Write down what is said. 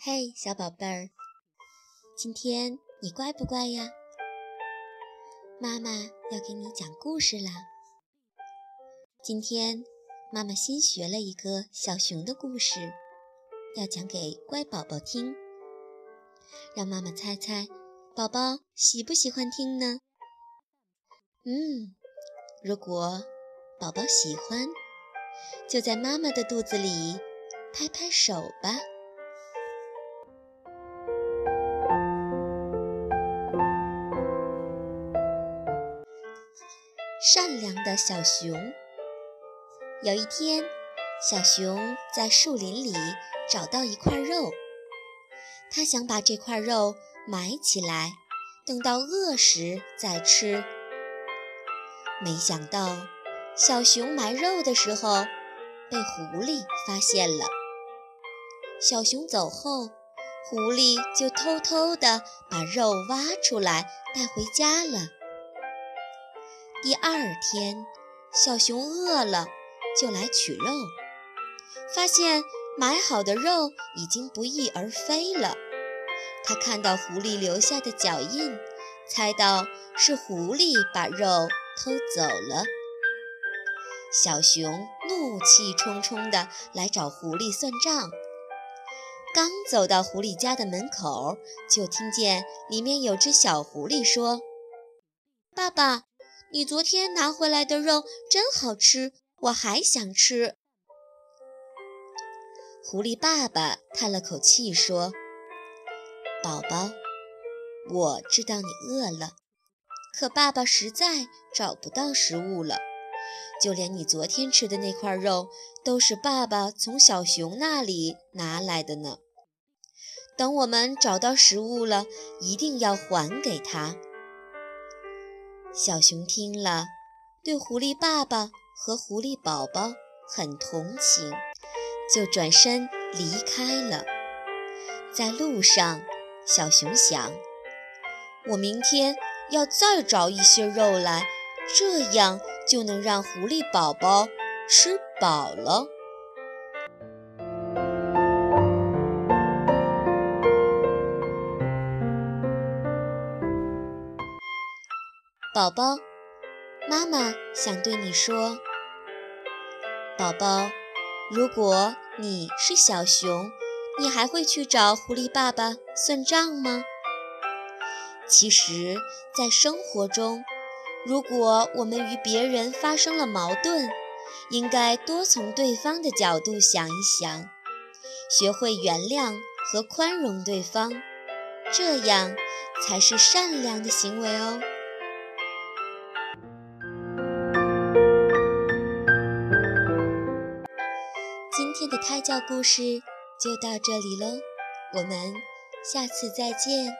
嘿，小宝贝儿，今天你乖不乖呀？妈妈要给你讲故事啦。今天妈妈新学了一个小熊的故事，要讲给乖宝宝听。让妈妈猜猜，宝宝喜不喜欢听呢？嗯，如果宝宝喜欢，就在妈妈的肚子里拍拍手吧。善良的小熊。有一天，小熊在树林里找到一块肉，它想把这块肉埋起来，等到饿时再吃。没想到，小熊埋肉的时候被狐狸发现了。小熊走后，狐狸就偷偷地把肉挖出来带回家了。第二天，小熊饿了，就来取肉，发现买好的肉已经不翼而飞了。他看到狐狸留下的脚印，猜到是狐狸把肉偷走了。小熊怒气冲冲地来找狐狸算账。刚走到狐狸家的门口，就听见里面有只小狐狸说：“爸爸。”你昨天拿回来的肉真好吃，我还想吃。狐狸爸爸叹了口气说：“宝宝，我知道你饿了，可爸爸实在找不到食物了。就连你昨天吃的那块肉，都是爸爸从小熊那里拿来的呢。等我们找到食物了，一定要还给他。”小熊听了，对狐狸爸爸和狐狸宝宝很同情，就转身离开了。在路上，小熊想：我明天要再找一些肉来，这样就能让狐狸宝宝吃饱了。宝宝，妈妈想对你说，宝宝，如果你是小熊，你还会去找狐狸爸爸算账吗？其实，在生活中，如果我们与别人发生了矛盾，应该多从对方的角度想一想，学会原谅和宽容对方，这样才是善良的行为哦。今天的胎教故事就到这里喽，我们下次再见。